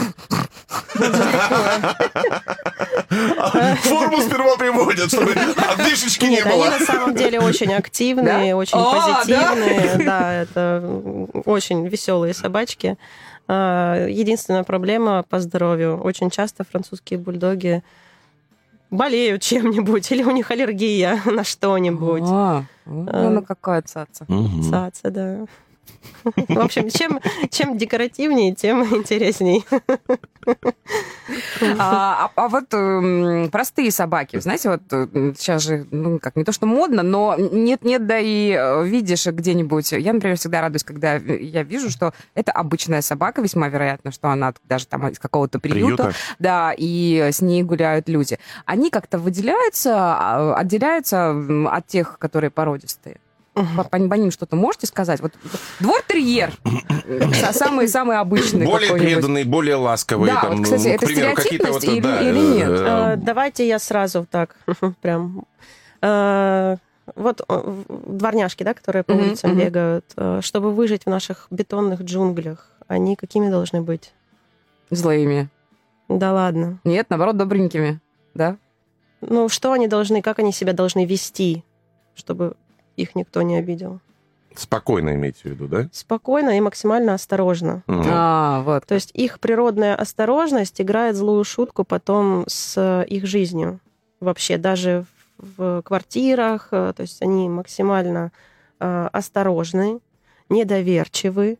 А Форму сперва приводят, чтобы отдышечки не
Нет, они
было.
на самом деле очень активные, очень
А,
позитивные. Да, это очень веселые собачки. А, Единственная проблема по здоровью. Очень часто французские бульдоги болеют чем-нибудь, или у них аллергия (laughs) на что-нибудь.
А, ну,
А.
ну какая цаца.
Мгм.
Цаца, да. В общем, чем, чем декоративнее, тем интересней.
А, а- а вот эм, простые собаки, знаете, вот э, сейчас же, ну, как не то что модно, но нет-нет, да и э, видишь где-нибудь. Я, например, всегда радуюсь, когда я вижу, что это обычная собака, весьма вероятно, что она даже там из какого-то приюта,
Приюта.
да, и с ней гуляют люди. Они как-то выделяются, а, отделяются от тех, которые породистые? По, по- по ним что-то можете сказать? Вот двор-терьер, са- самый-самый обычный
Более преданный, более ласковый.
Да,
там,
вот, кстати,
ну,
это
примеру,
стереотипность
вот,
или-
да,
или нет?
э,
Э, Давайте я сразу так, прям... Э, Вот э, дворняжки, да, которые по улицам
мгм.
бегают, э, чтобы выжить в наших бетонных джунглях, они какими должны быть?
Злыми.
Да ладно.
Нет, наоборот, добренькими. Да?
Ну, что они должны, как они себя должны вести, чтобы их никто не обидел?
Спокойно имейте в виду, да?
Спокойно и максимально осторожно.
Мгм.
А, вот.
То есть их природная осторожность играет злую шутку потом с их жизнью. Вообще, даже в квартирах, э, то есть они максимально э, осторожны, недоверчивы,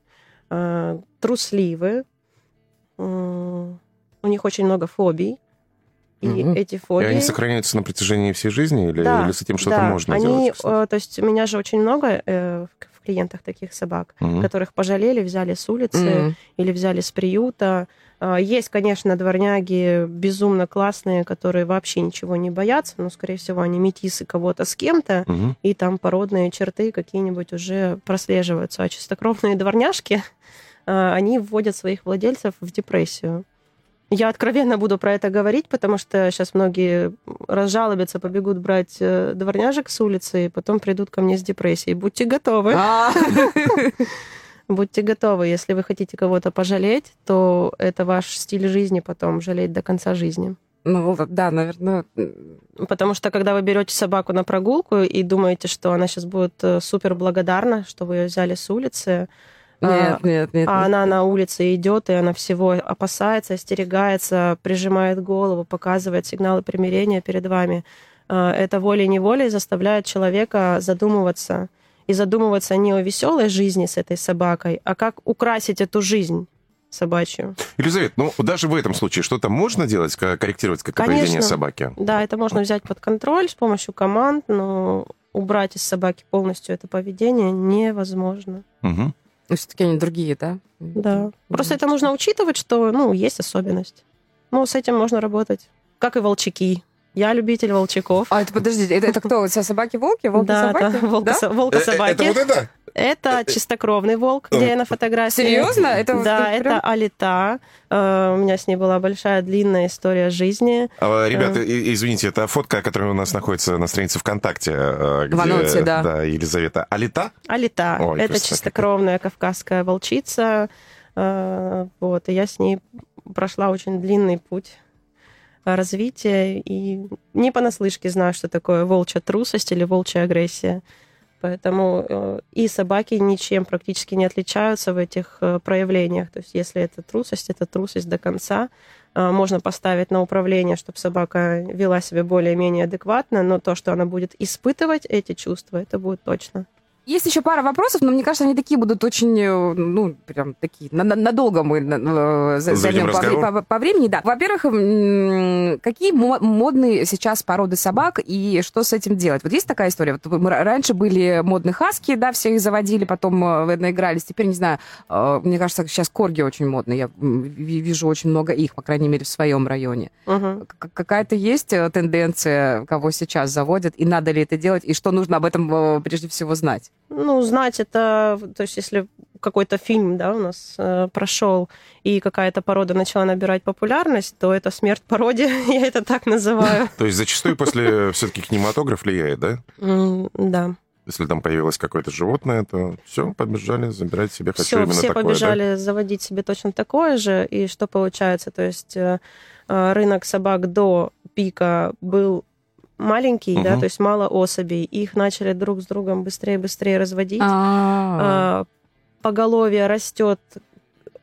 э, трусливы. М, У них очень много фобий. И
Мгм.
эти
И
фобии...
они сохраняются на протяжении всей жизни или,
Да,
или с этим что-то
да,
можно
они,
делать?
э, то есть у меня же очень много э, в клиентах таких собак,
Мгм.
которых пожалели, взяли с улицы
М.
или взяли с приюта. А, Есть, конечно, дворняги безумно классные, которые вообще ничего не боятся, но, скорее всего, они метисы кого-то с кем-то,
Мгм.
и там породные черты какие-нибудь уже прослеживаются. А чистокровные дворняжки, а, (laughs) они вводят своих владельцев в депрессию. Я откровенно буду про это говорить, потому что сейчас многие разжалобятся, побегут брать э, дворняжек с улицы, и потом придут ко мне с депрессией. Будьте готовы.
А. (laughs)
Будьте готовы. Если вы хотите кого-то пожалеть, то это ваш стиль жизни потом жалеть до конца жизни.
Ну, вот, да, наверное.
Потому что когда вы берете собаку на прогулку и думаете, что она сейчас будет э, супер благодарна, что вы ее взяли с улицы,
Нет, нет, нет.
а
нет.
она на улице идет, и она всего опасается, остерегается, прижимает голову, показывает сигналы примирения перед вами. А, Это волей-неволей заставляет человека задумываться. И задумываться не о веселой жизни с этой собакой, а как украсить эту жизнь собачью.
Елизавета, ну даже в этом случае что-то можно делать, ко- корректировать как
Конечно.
поведение собаки?
Да, это можно взять под контроль с помощью команд, но убрать из собаки полностью это поведение невозможно.
Мгм.
Ну, все-таки они другие, да?
Да. Просто это нужно учитывать, что, ну, есть особенность. Ну, с этим можно работать. Как и волчаки. Я любитель волчаков.
А это, подождите, это, это кто? Все собаки-волки?
да,
Волки-собаки?
это волка-
Да?
волка-собаки.
Э, Это вот это?
Это чистокровный волк, где я на фотографии.
Серьезно? Это вот
да,
прям-
это Алита. Э, У меня с ней была большая длинная история жизни.
А, Ребята,
Э.
извините, это фотка, которая у нас находится на странице ВКонтакте, э, где,
В анонсе, да.
Елизавета. Алита?
Алита.
Ой,
это
красота
чистокровная кавказская волчица. Э, Вот, и я с ней прошла очень длинный путь развития и не понаслышке знаю, что такое волчья трусость или волчья агрессия. Поэтому э, и собаки ничем практически не отличаются в этих э, проявлениях. То есть если это трусость, это трусость до конца. Э, Можно поставить на управление, чтобы собака вела себя более-менее адекватно, но то, что она будет испытывать эти чувства, это будет точно.
Есть еще пара вопросов, но мне кажется, они такие будут очень, э, ну, прям такие, на- на- надолго мы э, займем по, по- по времени. Да. Во-первых, какие мо- модные сейчас породы собак и что с этим делать? Вот есть такая история? Вот мы ра- раньше были модные хаски, да, все их заводили, потом э, наигрались. Теперь, не знаю, мне кажется, сейчас корги очень модные. Я вижу очень много их, по крайней мере, в своем районе. К- Какая-то есть тенденция, кого сейчас заводят, и надо ли это делать, и что нужно об этом прежде всего знать?
Ну, знать это, то есть если какой-то фильм, да, у нас э, прошел, и какая-то порода начала набирать популярность, то это смерть породе, (laughs) я это так называю.
То есть зачастую после все-таки кинематограф влияет, да?
Да.
Если там появилось какое-то животное, то все, побежали забирать себе. Хочу
Все,
именно
все
такое, да?
побежали заводить себе точно такое же, и что получается? То есть э, э, рынок собак до пика был маленький, да,
Мгм.
то есть мало особей, их начали друг с другом быстрее и быстрее разводить.
А,
А, Поголовье растет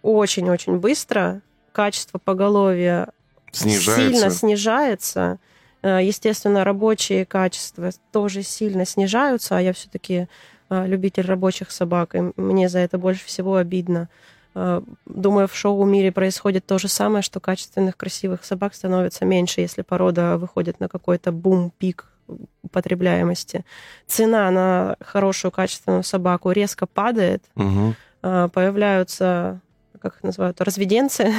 очень-очень быстро, качество поголовья
Снижается.
сильно снижается, Э, естественно, рабочие качества тоже сильно снижаются, а я все-таки э, любитель рабочих собак, и мне за это больше всего обидно. Э, думаю, в шоу-мире происходит то же самое, что качественных, красивых собак становится меньше, если порода выходит на какой-то бум-пик употребляемости. Цена на хорошую, качественную собаку резко падает,
Мгм.
появляются, как их называют, разведенцы,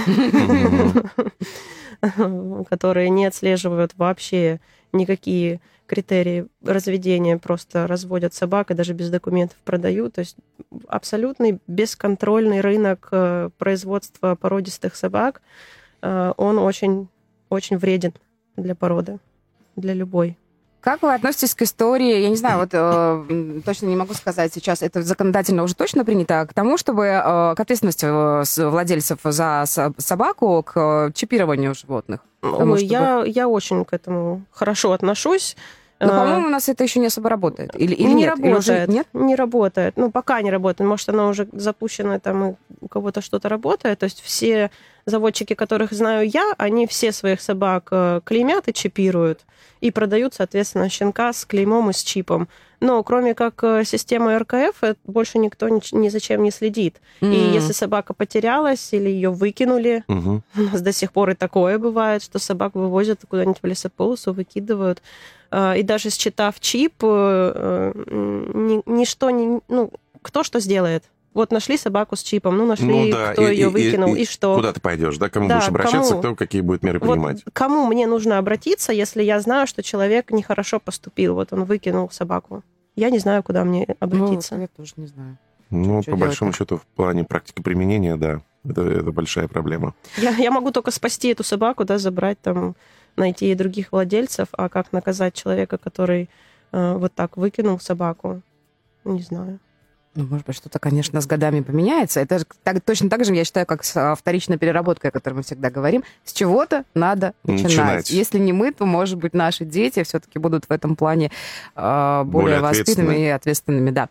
(laughs) которые не отслеживают вообще никакие критерии разведения, просто разводят собак и даже без документов продают. То есть абсолютный бесконтрольный рынок э, производства породистых собак, э, он очень, очень вреден для породы, для любой.
Как вы относитесь к истории, я не знаю, вот э, точно не могу сказать сейчас, это законодательно уже точно принято, к тому, чтобы э, к ответственности э, владельцев за со- собаку, к чипированию животных? Потому
Ой,
что
я, я очень к этому хорошо отношусь.
Но,
Э,
по-моему, у нас это еще не особо работает. Или, или
не
нет? Или уже
работает.
нет?
Не работает. Ну, пока не работает. Может, она уже запущена, там и у кого-то что-то работает. То есть все заводчики, которых знаю я, они все своих собак э, клеймят и чипируют. И продают, соответственно, щенка с клеймом и с чипом. Но кроме как э, системы РКФ, э, больше никто ни, ни за чем не следит. И
М.
если собака потерялась или ее выкинули,
Мгм.
у нас до сих пор и такое бывает, что собак вывозят куда-нибудь в лесополосу, выкидывают. А, И даже считав чип, э, э, ни- ничто не... Ну, кто что сделает? Вот нашли собаку с чипом, ну, нашли,
Ну да,
кто
и-
ее
и-
выкинул, и,
и
что?
Куда ты пойдешь, да? Кому
Да,
будешь обращаться,
кому?
кто какие будет меры
Вот
принимать?
кому мне нужно обратиться, если я знаю, что человек нехорошо поступил? Вот он выкинул собаку. Я не знаю, куда мне
Ну,
обратиться.
я тоже не знаю.
Ну,
что
по большому счету, в плане практики применения, да, это, это большая проблема.
Я, я могу только спасти эту собаку, да, забрать там, найти ей других владельцев, а как наказать человека, который э, вот так выкинул собаку, не знаю.
Ну, может быть, что-то, конечно, с годами поменяется. Это же так, точно так же, я считаю, как с а, вторичной переработкой, о которой мы всегда говорим. С чего-то надо начинать.
Начинать.
Если не мы, то, может быть, наши дети все-таки будут в этом плане а, более,
Более
воспитанными и ответственными. Да.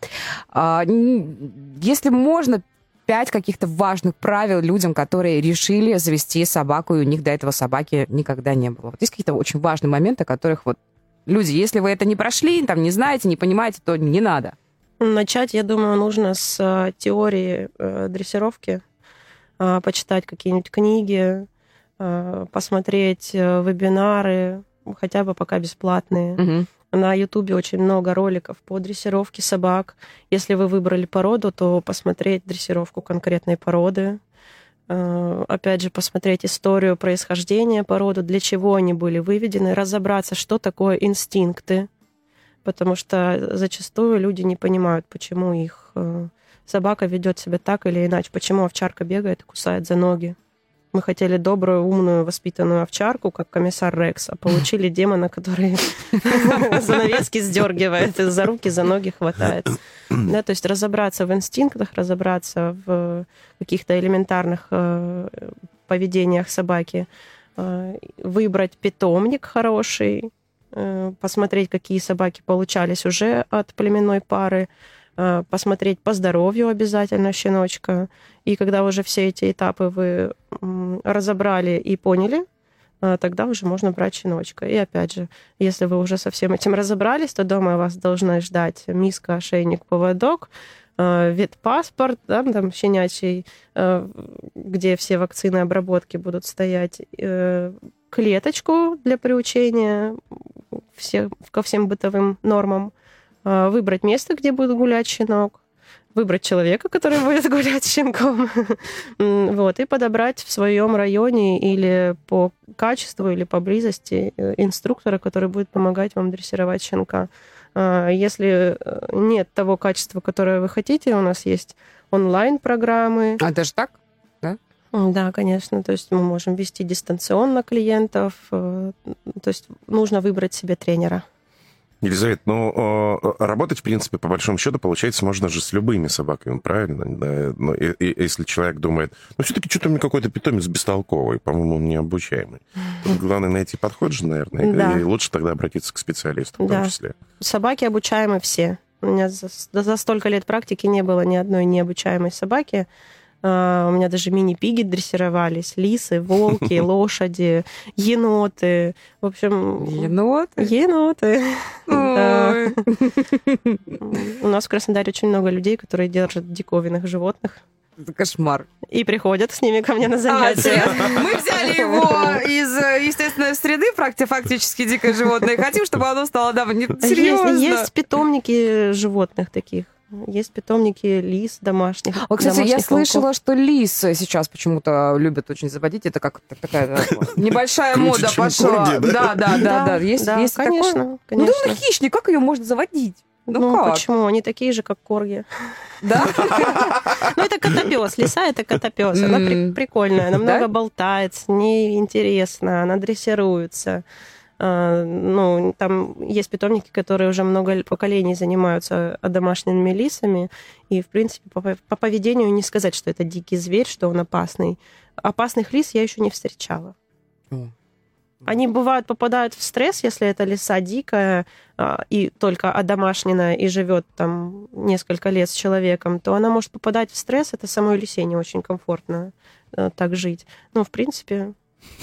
А, если можно, пять каких-то важных правил людям, которые решили завести собаку, и у них до этого собаки никогда не было. Вот есть какие-то очень важные моменты, которых вот люди, если вы это не прошли, там, не знаете, не понимаете, то не надо.
Начать, я думаю, нужно с э, теории э, дрессировки, э, почитать какие-нибудь книги, посмотреть вебинары, хотя бы пока бесплатные.
Мгм.
На Ютубе очень много роликов по дрессировке собак. Если вы выбрали породу, то посмотреть дрессировку конкретной породы. Э, Опять же, посмотреть историю происхождения породы, для чего они были выведены, разобраться, что такое инстинкты. Потому что зачастую люди не понимают, почему их э, собака ведет себя так или иначе, почему овчарка бегает и кусает за ноги. Мы хотели добрую, умную, воспитанную овчарку, как комиссар Рекс, а получили демона, который (laughs) занавески сдергивает, за руки, за ноги хватает. То есть разобраться в инстинктах, разобраться в каких-то элементарных э, поведениях собаки, э, выбрать питомник хороший, э, посмотреть, какие собаки получались уже от племенной пары, посмотреть по здоровью обязательно щеночка. И когда уже все эти этапы вы разобрали и поняли, э, тогда уже можно брать щеночка. И опять же, если вы уже со всем этим разобрались, то дома вас должны ждать миска, ошейник, поводок, э, ветпаспорт, да, там щенячий, э, где все вакцины обработки будут стоять, э, клеточку для приучения все, ко всем бытовым нормам, э, выбрать место, где будет гулять щенок, выбрать человека, который (laughs) будет гулять с щенком, (laughs) вот, и подобрать в своем районе или по качеству, или по близости э, инструктора, который будет помогать вам дрессировать щенка. А, Если э, нет того качества, которое вы хотите, у нас есть онлайн-программы,
А даже так?
М, Да, конечно. То есть мы можем вести дистанционно клиентов. э, То есть нужно выбрать себе тренера.
Елизавета, ну, работать, в принципе, по большому счету, получается, можно же с любыми собаками, правильно? Да, но и- и- если человек думает, ну, все-таки что-то у меня какой-то питомец бестолковый, по-моему, он необучаемый. Главное найти подход же, наверное,
Да.
и лучше тогда обратиться к специалисту в том
Да.
числе.
Собаки обучаемы все. У меня за, за столько лет практики не было ни одной необучаемой собаки. А, У меня даже мини-пиги дрессировались, лисы, волки, (laughs) лошади, еноты. В общем,
Еноты?
еноты. У нас в Краснодаре очень много людей, которые держат диковинных животных
Это кошмар.
и приходят с ними ко мне на
А,
занятия.
серьезно? (laughs) Мы взяли его из э, естественной среды, практи- фактически дикое животное, и хотим, чтобы оно стало да, не серьезно.
Есть, есть питомники животных таких. Есть питомники лис домашних.
Вот, кстати, я
домашних волков.
слышала, что лис сейчас почему-то любят очень заводить. Это как так- такая да, (laughs) небольшая мода пошла.
да?
Да, да, да, да. Есть,
да,
есть такое?
конечно,
Ну, да, он хищник, как ее можно заводить? Ну,
Ну,
как?
почему? Они такие же, как корги. (laughs)
Да? (laughs)
Ну, это котопес. Лиса это котопес. Она прикольная. Она много болтает, с ней интересно, она дрессируется. А, Ну, там есть питомники, которые уже много поколений занимаются домашними лисами. И, в принципе, по, по поведению не сказать, что это дикий зверь, что он опасный. Опасных лис я еще не встречала.
О.
Они бывают попадают в стресс, если это лиса дикая а, и только одомашненная и живет там несколько лет с человеком, то она может попадать в стресс. Это самой лисе не очень комфортно э, так жить. Но в принципе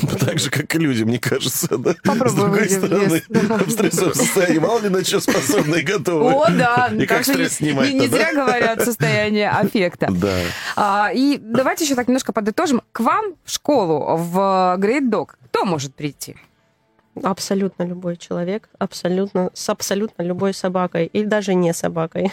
(laughs)
Так же, как и люди, мне кажется, да?
Попробуй
С другой стороны, в стрессовом состоянии мало ли на что способны и готовы.
О, да.
И
так
как стресс
не-
снимать-то,
Не, зря говорят состояние аффекта.
Да.
А, и давайте еще так немножко подытожим. К вам в школу, в Great Dog, кто может прийти?
абсолютно любой человек, абсолютно с абсолютно любой собакой или даже не собакой.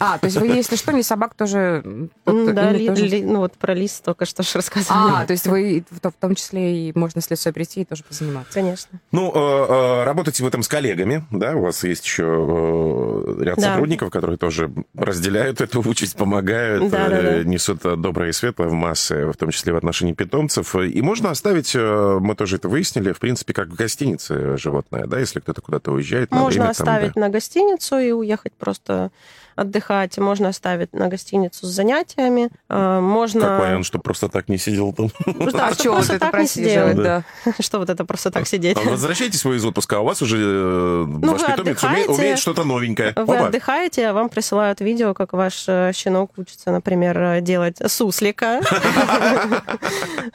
А, то есть вы, если что, не собак тоже...
Да, ли-
тоже-
ли- ну вот про лис только что ж рассказали.
А, то есть вы в том- числе и можно с лесой прийти и тоже позаниматься.
Конечно.
Ну, э, э, работаете в этом с коллегами, да? У вас есть еще э, ряд
Да.
сотрудников, которые тоже разделяют эту участь, помогают,
Да, да, да.
несут доброе и светлое в массы, в том числе в отношении питомцев. И можно оставить, мы тоже это выяснили, в принципе, как в гостинице животное, да, если кто-то куда-то уезжает. на
Можно
время, там,
оставить
да.
на гостиницу и уехать просто отдыхать. Можно оставить на гостиницу с занятиями. А, Можно...
Как вариант, чтобы просто так не сидел там.
Да,
а
чтоб
что вот
просто
это
так не
просиживать,
сидел.
да? (laughs)
Что вот это просто так сидеть?
А вы из отпуска, а у вас уже э,
Ну,
ваш питомец умеет, что-то новенькое.
Вы
Опа.
отдыхаете, а вам присылают видео, как ваш э, щенок учится, например, э, делать суслика.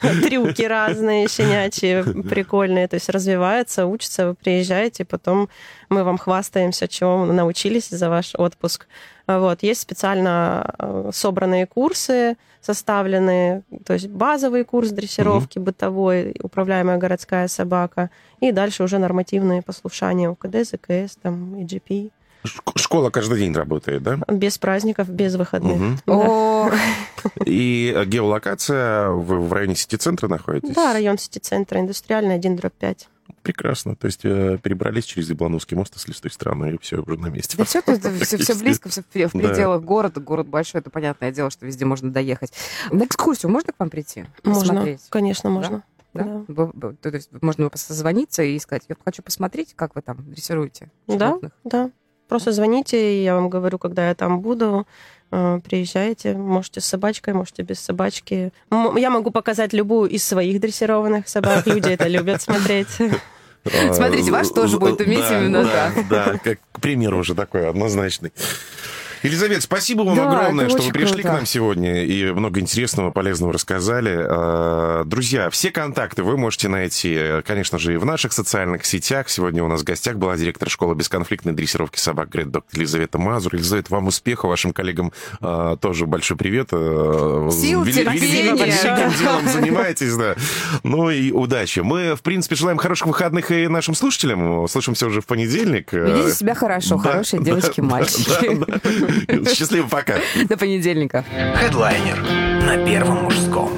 (laughs) Трюки разные, щенячьи, прикольные. То есть развивается, учится, вы приезжаете, потом мы вам хвастаемся, чего вы научились за ваш отпуск. Вот. Есть специально э, собранные курсы, составленные, то есть базовый курс дрессировки бытовой, управляемая городская собака, и дальше уже нормативные послушания УКД, ЗКС, там, EGP.
Шк- Школа каждый день работает, да?
Без праздников, без выходных. Да.
О,
И геолокация, вы в районе сити-центра находитесь?
Да, район сити-центра, индустриальный, 1 дробь 5.
Прекрасно. То есть э, перебрались через Яблоновский мост, если с той стороны, и все уже на месте.
да все тут, (laughs) все,
Практически.
близко, все в
Да.
пределах города. Город большой, это понятное дело, что везде можно доехать. На экскурсию можно к вам прийти?
Можно,
Посмотреть?
конечно, можно.
Да?
Да.
То есть можно созвониться и сказать, я хочу посмотреть, как вы там дрессируете
Да,
животных.
да. Просто звоните, и я вам говорю, когда я там буду. Э, Приезжайте, можете с собачкой, можете без собачки. Я могу показать любую из своих дрессированных собак. Люди это любят смотреть. (laughs)
Смотрите, ваш тоже будет уметь именно так.
Да, как пример уже такой однозначный. Елизавета, спасибо вам
Да,
огромное, что вы пришли
круто.
к нам сегодня и много интересного, полезного рассказали. А, Друзья, все контакты вы можете найти, э, конечно же, и в наших социальных сетях. Сегодня у нас в гостях была директор школы бесконфликтной дрессировки собак Грейт Док Елизавета Мазур. Елизавета, вам успеха, вашим коллегам а, тоже большой привет. Э,
Сил,
вели-
терпения.
делом занимаетесь, да. Ну и удачи. Мы, в принципе, желаем хороших выходных и нашим слушателям. Услышимся уже в понедельник.
Ведите себя хорошо,
Да,
хорошие
да,
девочки,
да,
мальчики.
Счастливо, пока.
До понедельника.
Хедлайнер на Первом мужском.